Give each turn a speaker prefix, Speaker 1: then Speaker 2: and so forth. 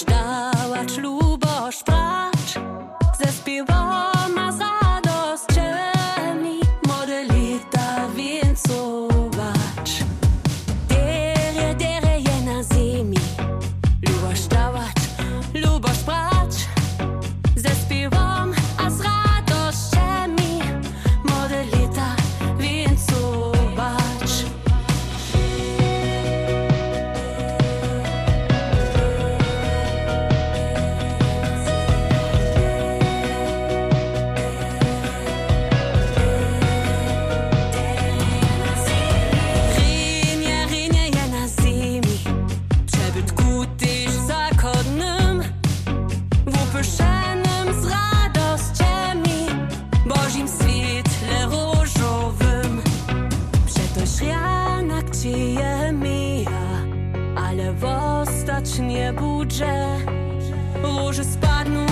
Speaker 1: dawać lubość brać ze śpiewom a z radościami modelita więcować. Dere, dere je na ziemi, lubość dawać, lubość brać ale w ostatnie budże Łoże spadną